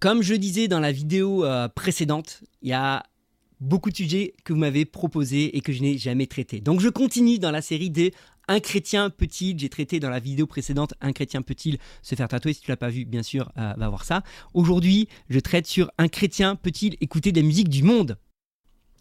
Comme je disais dans la vidéo euh, précédente, il y a beaucoup de sujets que vous m'avez proposés et que je n'ai jamais traités. Donc je continue dans la série des un chrétien peut-il, j'ai traité dans la vidéo précédente, un chrétien peut-il se faire tatouer? Si tu l'as pas vu, bien sûr, euh, va voir ça. Aujourd'hui, je traite sur un chrétien peut-il écouter des musiques du monde?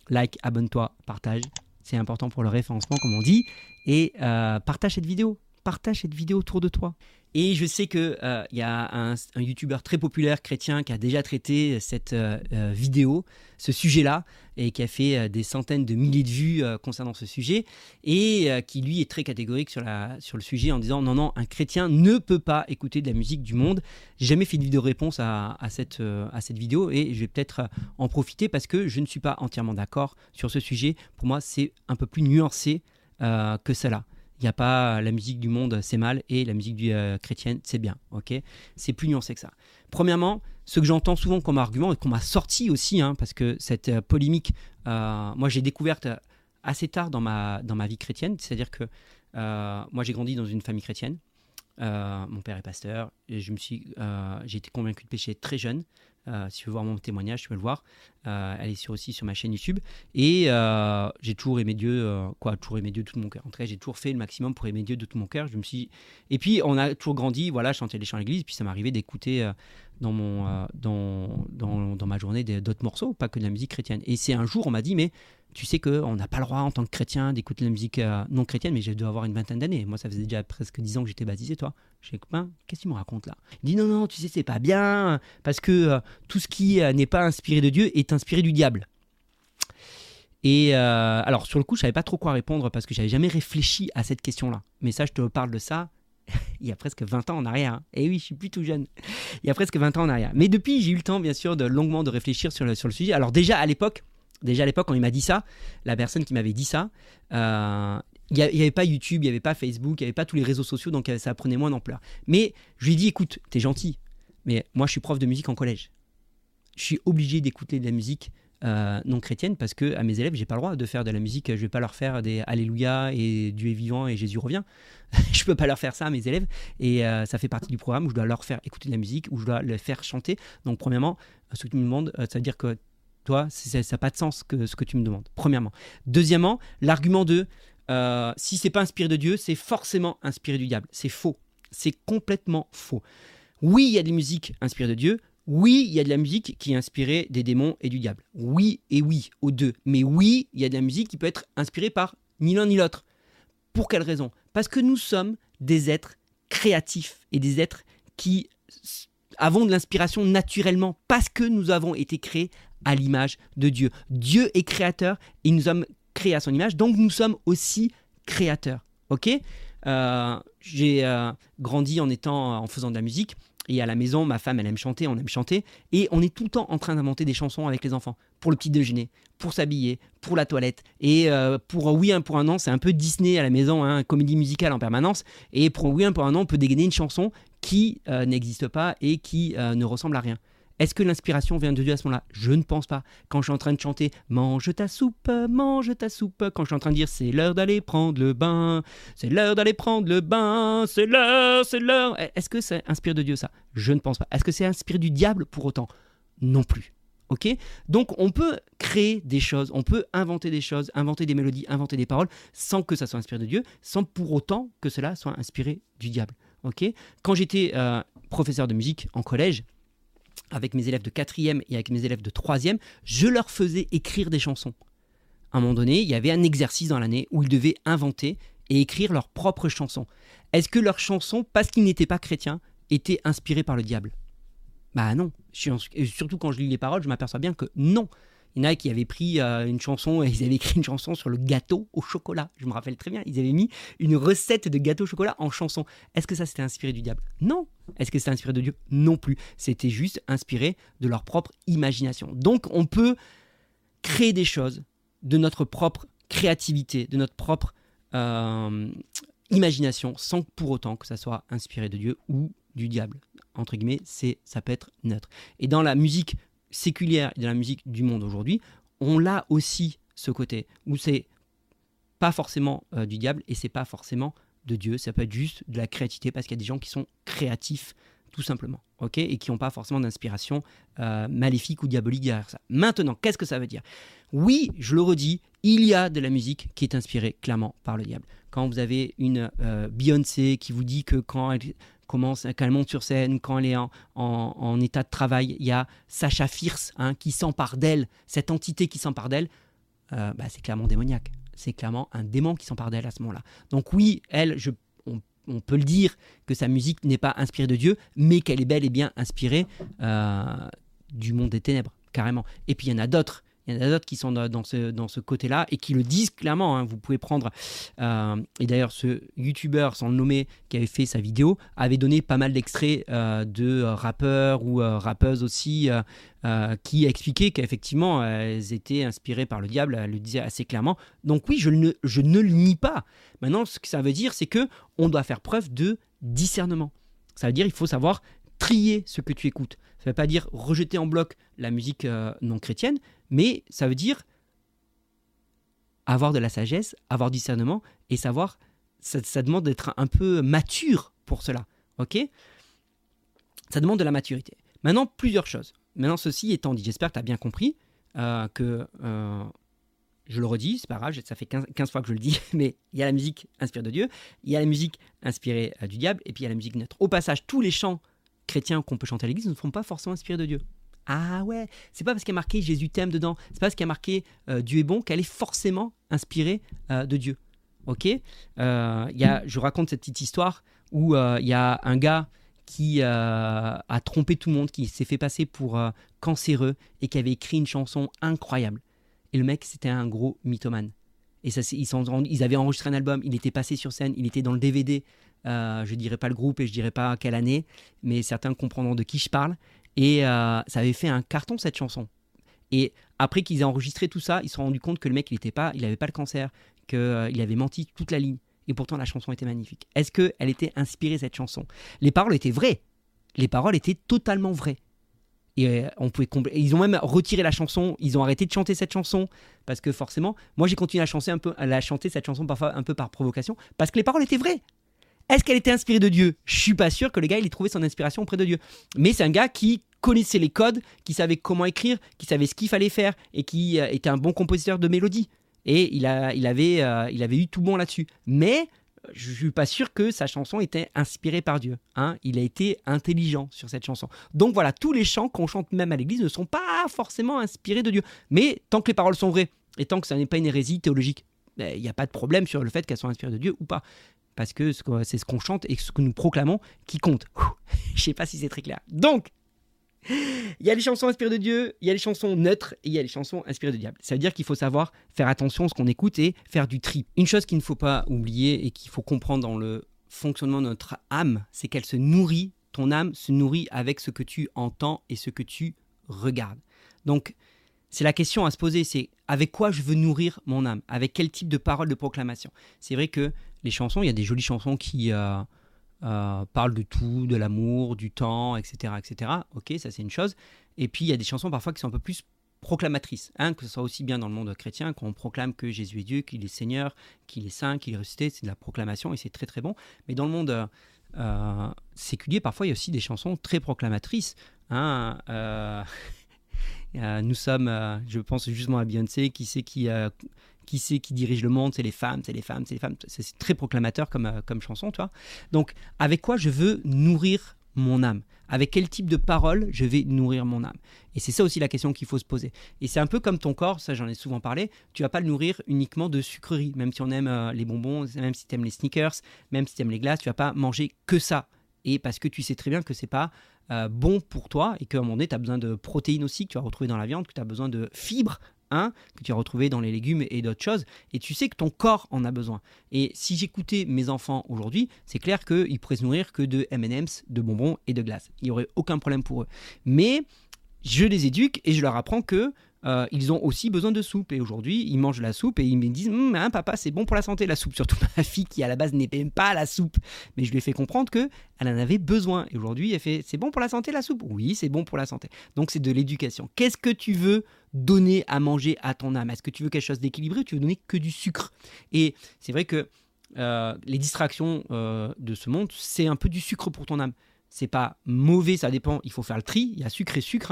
Like, abonne-toi, partage. C'est important pour le référencement, comme on dit. Et euh, partage cette vidéo. Partage cette vidéo autour de toi. Et je sais qu'il euh, y a un, un youtubeur très populaire chrétien qui a déjà traité cette euh, euh, vidéo, ce sujet-là, et qui a fait des centaines de milliers de vues concernant ce sujet, et qui lui est très catégorique sur, le sujet en disant non, non, un chrétien ne peut pas écouter de la musique du monde. J'ai jamais fait de vidéo réponse à cette vidéo, et je vais peut-être en profiter parce que je ne suis pas entièrement d'accord sur ce sujet. Pour moi, c'est un peu plus nuancé que cela. Il n'y a pas la musique du monde, c'est mal, et la musique euh, chrétienne, c'est bien. c'est plus nuancé que ça. Premièrement, ce que j'entends souvent comme argument et qu'on m'a sorti aussi, hein, parce que cette euh, polémique, euh, moi j'ai découverte assez tard dans ma, dans ma vie chrétienne, c'est-à-dire que moi j'ai grandi dans une famille chrétienne. mon père est pasteur et je me suis, j'ai été convaincu de pécher très jeune. Euh, si tu veux voir mon témoignage, tu peux le voir. Euh, elle est sur, aussi sur ma chaîne YouTube. Et euh, j'ai toujours aimé Dieu, quoi, toujours aimé Dieu de tout mon cœur. En tout cas, j'ai toujours fait le maximum pour aimer Dieu de tout mon cœur. Je me suis... Et puis, on a toujours grandi, voilà, chanter les chants à l'église. Puis ça m'arrivait d'écouter dans, mon, dans, dans, dans, ma journée d'autres morceaux, pas que de la musique chrétienne. Et c'est un jour, on m'a dit, mais tu sais qu'on n'a pas le droit en tant que chrétien d'écouter la musique euh, non chrétienne, mais j'ai dû avoir une vingtaine d'années. Moi, ça faisait déjà presque dix ans que j'étais baptisé, toi. Je dis, ben, qu'est-ce que tu me racontes là? Il dit, non, non, tu sais, c'est pas bien, parce que euh, tout ce qui euh, n'est pas inspiré de Dieu est inspiré du diable. Et alors, sur le coup, je savais pas trop quoi répondre parce que j'avais jamais réfléchi à cette question-là. Mais ça, je te parle de ça il y a presque 20 ans en arrière. Hein. Et oui, je suis plus tout jeune. Il y a presque 20 ans en arrière. Mais depuis, j'ai eu le temps, bien sûr, de longuement de réfléchir sur le, sur le sujet. Alors déjà, à l'époque, Déjà à l'époque, quand il m'a dit ça, la personne qui m'avait dit ça, euh, il n'y avait pas YouTube, il n'y avait pas Facebook, il n'y avait pas tous les réseaux sociaux, donc euh, ça prenait moins d'ampleur. Mais je lui ai dit, écoute, t'es gentil, mais moi je suis prof de musique en collège. Je suis obligé d'écouter de la musique euh, non chrétienne parce que à mes élèves, j'ai pas le droit de faire de la musique. Je vais pas leur faire des Alléluia et Dieu est vivant et Jésus revient. je peux pas leur faire ça à mes élèves et ça fait partie du programme où je dois leur faire écouter de la musique, où je dois les faire chanter. Donc premièrement, ce que tu me demandes, ça veut dire que toi, ça n'a pas de sens que ce que tu me demandes, premièrement. Deuxièmement, l'argument de euh, si c'est pas inspiré de Dieu, c'est forcément inspiré du diable. C'est faux. C'est complètement faux. Oui, il y a des musiques inspirées de Dieu. Oui, il y a de la musique qui est inspirée des démons et du diable. Oui et oui, aux deux. Mais oui, il y a de la musique qui peut être inspirée par ni l'un ni l'autre. Pour quelle raison? Parce que nous sommes des êtres créatifs et des êtres qui avons de l'inspiration naturellement parce que nous avons été créés à l'image de Dieu. Dieu est créateur et nous sommes créés à son image, donc nous sommes aussi créateurs. Ok? Euh, J'ai euh, grandi en faisant de la musique. Et à la maison, ma femme, elle aime chanter, on aime chanter. Et on est tout le temps en train d'inventer des chansons avec les enfants. Pour le petit déjeuner, pour s'habiller, pour la toilette. Et euh, pour Oui, un pour un an, c'est un peu Disney à la maison, hein, comédie musicale en permanence. Et pour Oui, un pour un an, on peut dégainer une chanson qui n'existe pas et qui ne ressemble à rien. Est-ce que l'inspiration vient de Dieu à ce moment-là? Je ne pense pas. Quand je suis en train de chanter Mange ta soupe, mange ta soupe, quand je suis en train de dire C'est l'heure d'aller prendre le bain, c'est l'heure d'aller prendre le bain, c'est l'heure, c'est l'heure. Est-ce que ça inspire de Dieu ça? Je ne pense pas. Est-ce que c'est inspiré du diable pour autant? Non plus. Donc on peut créer des choses, on peut inventer des choses, inventer des mélodies, inventer des paroles sans que ça soit inspiré de Dieu, sans pour autant que cela soit inspiré du diable. Ok? Quand j'étais euh, professeur de musique en collège, avec mes élèves de quatrième et avec mes élèves de troisième, je leur faisais écrire des chansons. À un moment donné, il y avait un exercice dans l'année où ils devaient inventer et écrire leurs propres chansons. Est-ce que leurs chansons, parce qu'ils n'étaient pas chrétiens, étaient inspirées par le diable? Bah non. surtout quand je lis les paroles, je m'aperçois bien que non. Il y en a qui avaient pris euh, une chanson, ils avaient écrit une chanson sur le gâteau au chocolat. Je me rappelle très bien, ils avaient mis une recette de gâteau au chocolat en chanson. Est-ce que ça c'était inspiré du diable? Non. Est-ce que c'était inspiré de Dieu? Non plus. C'était juste inspiré de leur propre imagination. Donc on peut créer des choses de notre propre créativité, de notre propre euh, imagination, sans pour autant que ça soit inspiré de Dieu ou du diable. Entre guillemets, ça peut être neutre. Et dans la musique séculière de la musique du monde aujourd'hui, on l'a aussi ce côté où c'est pas forcément euh, du diable et c'est pas forcément de Dieu, ça peut être juste de la créativité parce qu'il y a des gens qui sont créatifs tout simplement, ok Et qui n'ont pas forcément d'inspiration euh, maléfique ou diabolique derrière ça. Maintenant, qu'est-ce que ça veut dire? Oui, je le redis, il y a de la musique qui est inspirée clairement par le diable. Quand vous avez une euh, Beyoncé qui vous dit que quand elle commence, quand elle monte sur scène, quand elle est en, état de travail, il y a Sacha Fierce hein, qui s'empare d'elle, cette entité qui s'empare d'elle, euh, bah, c'est clairement démoniaque. C'est clairement un démon qui s'empare d'elle à ce moment-là. Donc oui, elle, on peut le dire que sa musique n'est pas inspirée de Dieu, mais qu'elle est bel et bien inspirée euh, du monde des ténèbres, carrément. Et puis il y en a d'autres. Il y en a d'autres qui sont dans ce, côté-là et qui le disent clairement. Hein. Vous pouvez prendre. Euh, et d'ailleurs, ce YouTuber, sans le nommer, qui avait fait sa vidéo, avait donné pas mal d'extraits euh, de rappeurs ou rappeuses aussi qui expliquaient qu'effectivement, elles étaient inspirées par le diable. Elle le disait assez clairement. Donc, oui, je ne, le nie pas. Maintenant, ce que ça veut dire, c'est que on doit faire preuve de discernement. Ça veut dire il faut savoir trier ce que tu écoutes. Ça ne veut pas dire rejeter en bloc la musique euh, non chrétienne, mais ça veut dire avoir de la sagesse, avoir discernement et savoir. Ça, demande d'être un peu mature pour cela. Ok? Ça demande de la maturité. Maintenant, plusieurs choses. Maintenant, ceci étant dit, j'espère que tu as bien compris euh, que euh, je le redis, c'est pas grave, ça fait 15, fois que je le dis, mais il y a la musique inspirée de Dieu, il y a la musique inspirée euh, du diable, et puis il y a la musique neutre. Au passage, tous les chants chrétiens qu'on peut chanter à l'église ne sont pas forcément inspirés de Dieu. Ah ouais, c'est pas parce qu'il y a marqué Jésus t'aime dedans, c'est pas parce qu'il y a marqué euh, Dieu est bon qu'elle est forcément inspirée euh, de Dieu. Ok? Y a, Je raconte cette petite histoire où il y a un gars qui a trompé tout le monde, qui s'est fait passer pour cancéreux et qui avait écrit une chanson incroyable. Et le mec, c'était un gros mythomane. Et ça, ils, ils avaient enregistré un album, il était passé sur scène, il était dans le DVD. Euh, je dirais pas le groupe et je dirais pas quelle année, mais certains comprendront de qui je parle. Et euh, ça avait fait un carton cette chanson. Et après qu'ils aient enregistré tout ça, ils se sont rendus compte que le mec, il n'était pas, il pas le cancer, qu'il euh, avait menti toute la ligne. Et pourtant, la chanson était magnifique. Est-ce qu'elle était inspirée cette chanson? Les paroles étaient vraies. Les paroles étaient totalement vraies. Et euh, on pouvait ils ont même retiré la chanson, ils ont arrêté de chanter cette chanson parce que forcément, moi j'ai continué à chanter un peu, à la chanter cette chanson parfois un peu par provocation parce que les paroles étaient vraies. Est-ce qu'elle était inspirée de Dieu? Je suis pas sûr que le gars il ait trouvé son inspiration auprès de Dieu. Mais c'est un gars qui connaissait les codes, qui savait comment écrire, qui savait ce qu'il fallait faire et qui euh, était un bon compositeur de mélodie. Et il, euh, avait eu tout bon là-dessus. Mais je suis pas sûr que sa chanson était inspirée par Dieu. Hein. Il a été intelligent sur cette chanson. Donc voilà, tous les chants qu'on chante même à l'église ne sont pas forcément inspirés de Dieu. Mais tant que les paroles sont vraies et tant que ça n'est pas une hérésie théologique, ben, il n'y a pas de problème sur le fait qu'elles soient inspirées de Dieu ou pas. Parce que c'est ce qu'on chante et ce que nous proclamons qui compte. Je sais pas si c'est très clair. Donc, il y a les chansons inspirées de Dieu, il y a les chansons neutres et il y a les chansons inspirées de diable. Ça veut dire qu'il faut savoir faire attention à ce qu'on écoute et faire du tri. Une chose qu'il ne faut pas oublier et qu'il faut comprendre dans le fonctionnement de notre âme, c'est qu'elle se nourrit, ton âme se nourrit avec ce que tu entends et ce que tu regardes. Donc, c'est la question à se poser, c'est avec quoi je veux nourrir mon âme? Avec quel type de paroles de proclamation? C'est vrai que les chansons, il y a des jolies chansons qui... Euh, euh, parle de tout, de l'amour, du temps, etc., etc. Ok, ça c'est une chose. Et puis il y a des chansons parfois qui sont un peu plus proclamatrices, hein, que ce soit aussi bien dans le monde chrétien qu'on proclame que Jésus est Dieu, qu'il est Seigneur, qu'il est Saint, qu'il est ressuscité, c'est de la proclamation et c'est très très bon. Mais dans le monde euh, séculier, parfois il y a aussi des chansons très proclamatrices. Hein, nous sommes, je pense justement à Beyoncé, qui sait qui, qui c'est qui dirige le monde, c'est les femmes, c'est les femmes, c'est les femmes. C'est très proclamateur comme, euh, comme chanson, tu vois. Donc, avec quoi je veux nourrir mon âme? Avec quel type de parole je vais nourrir mon âme? Et c'est ça aussi la question qu'il faut se poser. Et c'est un peu comme ton corps, ça j'en ai souvent parlé, tu vas pas le nourrir uniquement de sucreries, même si on aime euh, les bonbons, même si tu aimes les sneakers, même si tu aimes les glaces, tu vas pas manger que ça. Et parce que tu sais très bien que c'est pas euh, bon pour toi et qu'à un moment donné, tu as besoin de protéines aussi que tu vas retrouver dans la viande, que tu as besoin de fibres que tu as retrouvé dans les légumes et d'autres choses, et tu sais que ton corps en a besoin. Et si j'écoutais mes enfants aujourd'hui, c'est clair qu'ils pourraient se nourrir que de M&M's, de bonbons et de glace. Il n'y aurait aucun problème pour eux. Mais je les éduque et je leur apprends que euh, ils ont aussi besoin de soupe. Et aujourd'hui, ils mangent la soupe et ils me disent hum, hein, Papa, c'est bon pour la santé, la soupe. Surtout ma fille qui, à la base, n'aime pas la soupe. Mais je lui ai fait comprendre qu'elle en avait besoin. Et aujourd'hui, elle fait C'est bon pour la santé, la soupe? Oui, c'est bon pour la santé. Donc, c'est de l'éducation. Qu'est-ce que tu veux donner à manger à ton âme? Est-ce que tu veux quelque chose d'équilibré ou tu veux donner que du sucre? Et c'est vrai que euh, les distractions euh, de ce monde, c'est un peu du sucre pour ton âme c'est pas mauvais, ça dépend. Il faut faire le tri. Il y a sucre et sucre.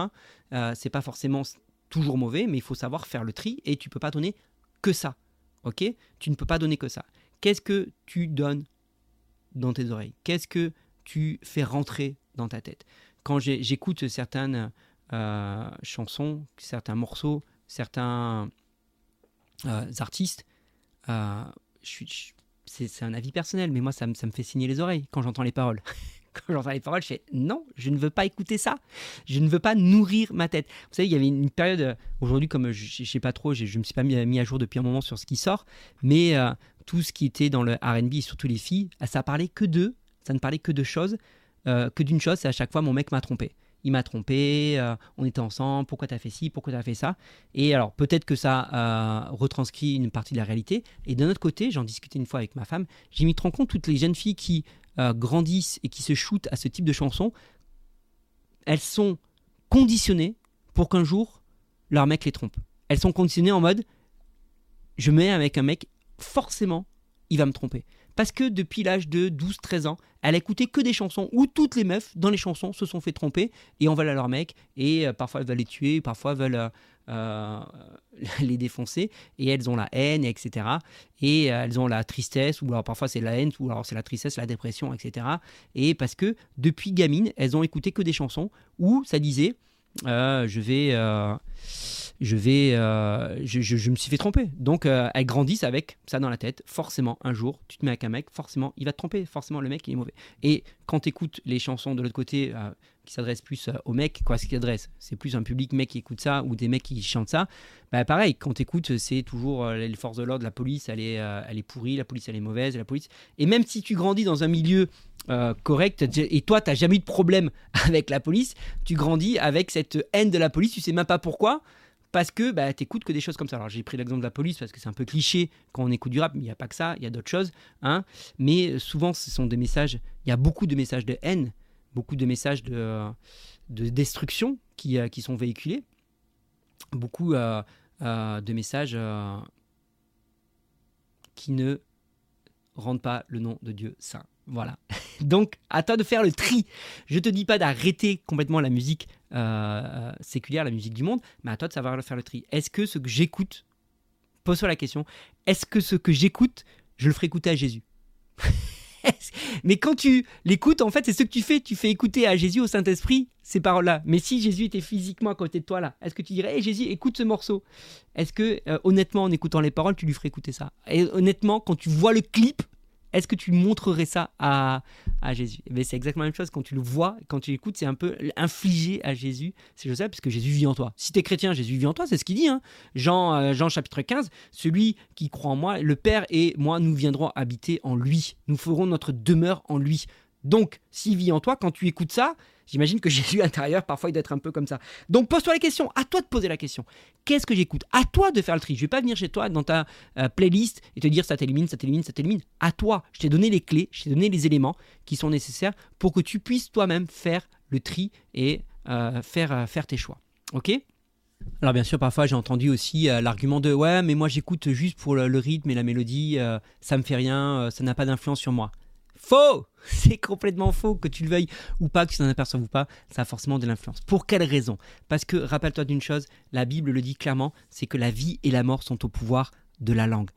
Hein. C'est pas forcément toujours mauvais, mais il faut savoir faire le tri et tu peux pas donner que ça. Ok? Tu ne peux pas donner que ça. Qu'est-ce que tu donnes dans tes oreilles? Qu'est-ce que tu fais rentrer dans ta tête? Quand j'écoute certaines euh, chansons, certains morceaux, certains euh, artistes, euh, c'est un avis personnel, mais moi ça, ça me fait signer les oreilles quand j'entends les paroles. quand j'entends les paroles, je fais non, je ne veux pas écouter ça. Je ne veux pas nourrir ma tête. Vous savez, il y avait une période, euh, aujourd'hui, comme je ne sais pas trop, je ne me suis pas mis, à jour depuis un moment sur ce qui sort, mais euh, tout ce qui était dans le RB, surtout les filles, ça parlait que d'eux, ça ne parlait que de choses, euh, que d'une chose, c'est à chaque fois mon mec m'a trompé il m'a trompé, on était ensemble, pourquoi t'as fait ci, pourquoi t'as fait ça. Et alors peut-être que ça retranscrit une partie de la réalité. Et d'un autre côté, j'en discutais une fois avec ma femme, j'ai mis trop compte toutes les jeunes filles qui euh, grandissent et qui se shootent à ce type de chansons, elles sont conditionnées pour qu'un jour leur mec les trompe. Elles sont conditionnées en mode je mets avec un mec, forcément, il va me tromper. Parce que depuis l'âge de 12-13 ans, elle a écouté que des chansons où toutes les meufs dans les chansons se sont fait tromper et on va à leur mec et euh, parfois elles veulent les tuer, parfois elles veulent euh, les défoncer et elles ont la haine, etc. Et euh, elles ont la tristesse, ou alors parfois c'est la haine, ou alors c'est la tristesse, la dépression, etc. Et parce que depuis gamine, elles ont écouté que des chansons où ça disait je vais je vais, euh, je, me suis fait tromper. Donc, euh, elles grandissent avec ça dans la tête. Forcément, un jour, tu te mets avec un mec, forcément, il va te tromper. Forcément, le mec, il est mauvais. Et quand tu écoutes les chansons de l'autre côté, euh, qui s'adressent plus aux mecs, quoi, ce qui adresse, c'est plus un public mec qui écoute ça ou des mecs qui chantent ça. Bah, pareil, quand tu écoutes, c'est toujours les forces de l'ordre, la police, elle est, elle est pourrie, la police, elle est mauvaise, la police. Et même si tu grandis dans un milieu correct et toi, tu n'as jamais eu de problème avec la police, tu grandis avec cette haine de la police, tu sais même pas pourquoi parce que bah, tu écoutes que des choses comme ça. Alors j'ai pris l'exemple de la police parce que c'est un peu cliché quand on écoute du rap, mais il n'y a pas que ça, il y a d'autres choses. Hein. Mais souvent, ce sont des messages, il y a beaucoup de messages de haine, beaucoup de messages de, de destruction qui, euh, qui sont véhiculés, beaucoup euh, euh, de messages qui ne rendent pas le nom de Dieu saint. Voilà. Donc, à toi de faire le tri. Je te dis pas d'arrêter complètement la musique euh, séculière, la musique du monde, mais à toi de savoir faire le tri. Est-ce que ce que j'écoute, pose-toi la question, est-ce que ce que j'écoute, je le ferai écouter à Jésus? Mais quand tu l'écoutes, en fait, c'est ce que tu fais. Tu fais écouter à Jésus, au Saint-Esprit, ces paroles-là. Mais si Jésus était physiquement à côté de toi, là, est-ce que tu dirais, hé Jésus, écoute ce morceau? Est-ce que, euh, honnêtement, en écoutant les paroles, tu lui ferais écouter ça? Et honnêtement, quand tu vois le clip, est-ce que tu montrerais ça à, à Jésus? Mais eh c'est exactement la même chose quand tu le vois, quand tu l'écoutes, c'est un peu infligé à Jésus C'est sais puisque Jésus vit en toi. Si tu es chrétien, Jésus vit en toi, c'est ce qu'il dit. Hein. Jean, euh, Jean chapitre 15, celui qui croit en moi, le Père et moi, nous viendrons habiter en lui. Nous ferons notre demeure en lui. Donc, s'il vit en toi, quand tu écoutes ça, J'imagine que Jésus intérieur, parfois, il doit être un peu comme ça. Donc pose-toi la question, à toi de poser la question. Qu'est-ce que j'écoute? À toi de faire le tri. Je vais pas venir chez toi dans ta euh, playlist et te dire ça t'élimine, ça t'élimine, ça t'élimine. À toi, je t'ai donné les clés, je t'ai donné les éléments qui sont nécessaires pour que tu puisses toi-même faire le tri et euh, faire, euh, faire tes choix. Ok? Alors bien sûr, parfois j'ai entendu aussi l'argument de ouais, mais moi j'écoute juste pour le, rythme et la mélodie, ça me fait rien, ça n'a pas d'influence sur moi. Faux C'est complètement faux, que tu le veuilles ou pas, que tu t'en aperçoives ou pas, ça a forcément de l'influence. Pour quelle raison? Parce que, rappelle-toi d'une chose, la Bible le dit clairement, c'est que la vie et la mort sont au pouvoir de la langue.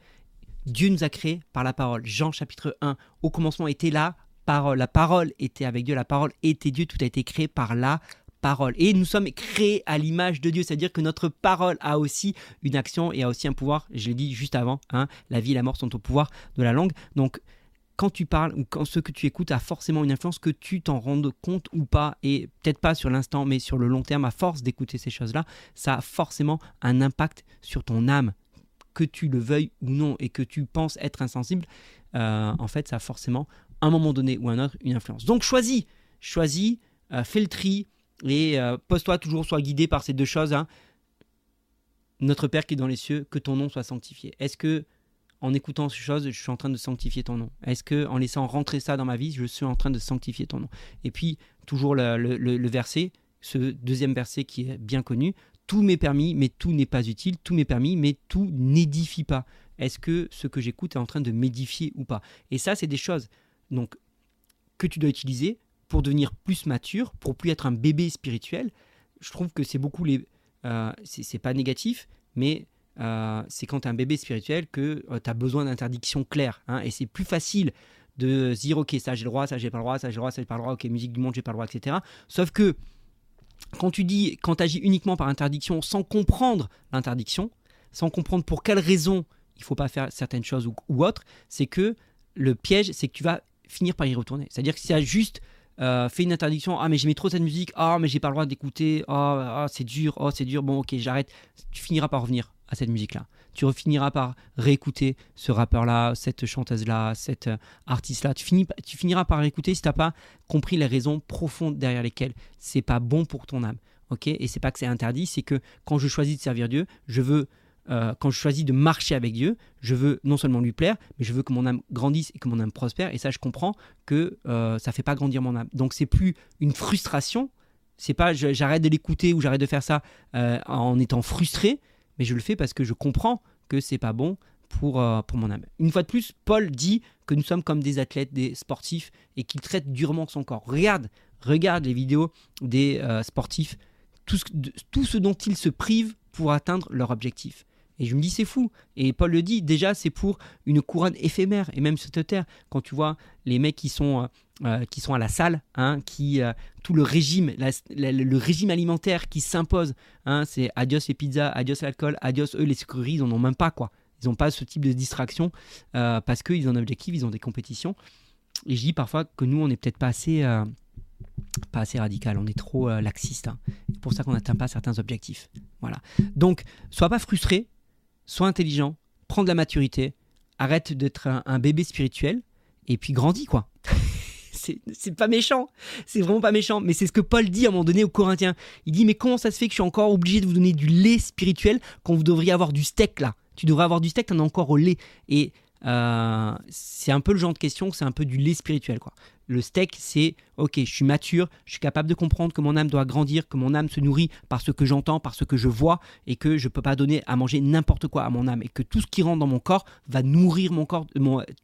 Dieu nous a créés par la parole. Jean chapitre 1, au commencement était la parole. La parole était avec Dieu, la parole était Dieu, tout a été créé par la parole. Et nous sommes créés à l'image de Dieu, c'est-à-dire que notre parole a aussi une action et a aussi un pouvoir. Je l'ai dit juste avant, hein, la vie et la mort sont au pouvoir de la langue. Donc quand tu parles ou quand ce que tu écoutes a forcément une influence, que tu t'en rendes compte ou pas, et peut-être pas sur l'instant, mais sur le long terme, à force d'écouter ces choses-là, ça a forcément un impact sur ton âme, que tu le veuilles ou non, et que tu penses être insensible, euh, en fait, ça a forcément, à un moment donné ou un autre, une influence. Donc choisis, choisis, euh, fais le tri, et euh, pose-toi toujours, sois guidé par ces deux choses. Hein. Notre Père qui est dans les cieux, que ton nom soit sanctifié. Est-ce que en écoutant ces choses, je suis en train de sanctifier ton nom Est-ce que en laissant rentrer ça dans ma vie, je suis en train de sanctifier ton nom? Et puis, toujours le, verset, ce deuxième verset qui est bien connu, tout m'est permis, mais tout n'est pas utile, tout m'est permis, mais tout n'édifie pas. Est-ce que ce que j'écoute est en train de m'édifier ou pas? Et ça, c'est des choses donc que tu dois utiliser pour devenir plus mature, pour plus être un bébé spirituel, je trouve que c'est beaucoup les. Euh, c'est pas négatif, mais euh, c'est quand tu es un bébé spirituel que euh, tu as besoin d'interdictions claires. Hein, et c'est plus facile de se dire ok ça j'ai le droit, ça j'ai pas le droit, ça j'ai le droit, ça j'ai pas le droit, ok musique du monde j'ai pas le droit, etc. Sauf que quand tu dis, quand tu agis uniquement par interdiction sans comprendre l'interdiction, sans comprendre pour quelle raison il faut pas faire certaines choses ou, ou autres, c'est que le piège c'est que tu vas finir par y retourner. C'est-à-dire que si tu as juste euh, fait une interdiction, ah mais j'aimais trop cette musique, ah mais j'ai pas le droit d'écouter, ah, ah c'est dur, oh c'est dur, bon ok j'arrête, tu finiras par revenir à cette musique-là. Tu finiras par réécouter ce rappeur-là, cette chanteuse-là, cet euh, artiste-là. Tu, tu finiras par réécouter si tu n'as pas compris les raisons profondes derrière lesquelles c'est pas bon pour ton âme. ok? Et c'est pas que c'est interdit, c'est que quand je choisis de servir Dieu, je veux euh, quand je choisis de marcher avec Dieu, je veux non seulement lui plaire, mais je veux que mon âme grandisse et que mon âme prospère. Et ça, je comprends que euh, ça fait pas grandir mon âme. Donc c'est plus une frustration. C'est pas j'arrête de l'écouter ou j'arrête de faire ça en étant frustré, mais je le fais parce que je comprends que c'est pas bon pour, euh, pour mon âme. Une fois de plus, Paul dit que nous sommes comme des athlètes, des sportifs, et qu'il traite durement son corps. Regarde, regarde les vidéos des euh, sportifs, tout ce, tout ce dont ils se privent pour atteindre leur objectif. Et je me dis, c'est fou. Et Paul le dit, déjà, c'est pour une couronne éphémère. Et même cette terre, quand tu vois les mecs qui sont, euh, euh, qui sont à la salle, hein, qui, euh, tout le régime, le régime alimentaire qui s'impose, hein, c'est adios les pizzas, adios l'alcool, adios eux les sucreries, ils n'en ont même pas, quoi. Ils n'ont pas ce type de distraction parce qu'ils ont un objectif, ils ont des compétitions. Et je dis parfois que nous, on n'est peut-être pas assez pas assez radical, on est trop laxiste. Hein. C'est pour ça qu'on n'atteint pas certains objectifs. Voilà. Donc, sois pas frustré, sois intelligent, prends de la maturité, arrête d'être un, bébé spirituel et puis grandis quoi. c'est pas méchant, c'est vraiment pas méchant, mais c'est ce que Paul dit à un moment donné aux Corinthiens. Il dit mais comment ça se fait que je suis encore obligé de vous donner du lait spirituel quand vous devriez avoir du steak là? Tu devrais avoir du steak, t'en as encore au lait. Et euh, c'est un peu le genre de question, c'est un peu du lait spirituel. Quoi. Le steak, c'est ok, je suis mature, je suis capable de comprendre que mon âme doit grandir, que mon âme se nourrit par ce que j'entends, par ce que je vois, et que je ne peux pas donner à manger n'importe quoi à mon âme, et que tout ce qui rentre dans mon corps va nourrir mon corps,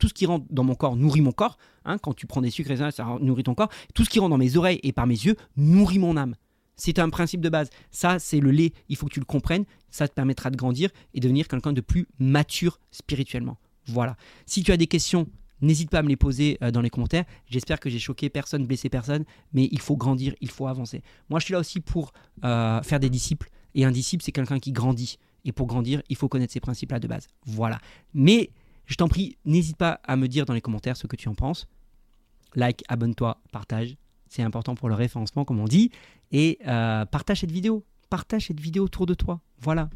tout ce qui rentre dans mon corps nourrit mon corps. Hein, quand tu prends des sucres, ça nourrit ton corps. Tout ce qui rentre dans mes oreilles et par mes yeux nourrit mon âme. C'est un principe de base. Ça, c'est le lait. Il faut que tu le comprennes. Ça te permettra de grandir et devenir quelqu'un de plus mature spirituellement. Voilà. Si tu as des questions, n'hésite pas à me les poser euh, dans les commentaires. J'espère que j'ai choqué personne, blessé personne, mais il faut grandir, il faut avancer. Moi, je suis là aussi pour euh, faire des disciples. Et un disciple, c'est quelqu'un qui grandit. Et pour grandir, il faut connaître ces principes-là de base. Voilà. Mais je t'en prie, n'hésite pas à me dire dans les commentaires ce que tu en penses. Like, abonne-toi, partage. C'est important pour le référencement, comme on dit. Et euh, partage cette vidéo. Partage cette vidéo autour de toi. Voilà.